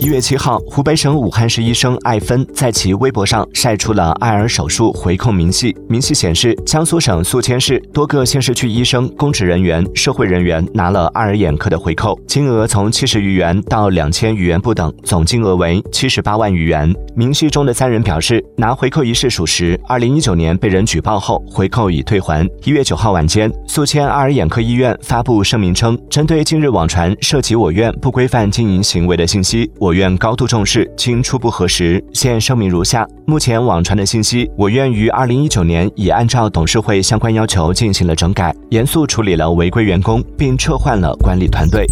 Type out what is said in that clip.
一月七号，湖北省武汉市医生艾芬在其微博上晒出了爱尔手术回扣明细。明细显示，江苏省宿迁市多个县市区医生、公职人员、社会人员拿了爱尔眼科的回扣，金额从七十余元到两千余元不等，总金额为七十八万余元。明细中的三人表示，拿回扣一事属实。二零一九年被人举报后，回扣已退还。一月九号晚间，宿迁爱尔眼科医院发布声明称，针对近日网传涉及我院不规范经营行为的信息，我。院高度重视，经初步核实，现声明如下：目前网传的信息，我院于二零一九年已按照董事会相关要求进行了整改，严肃处理了违规员工，并撤换了管理团队。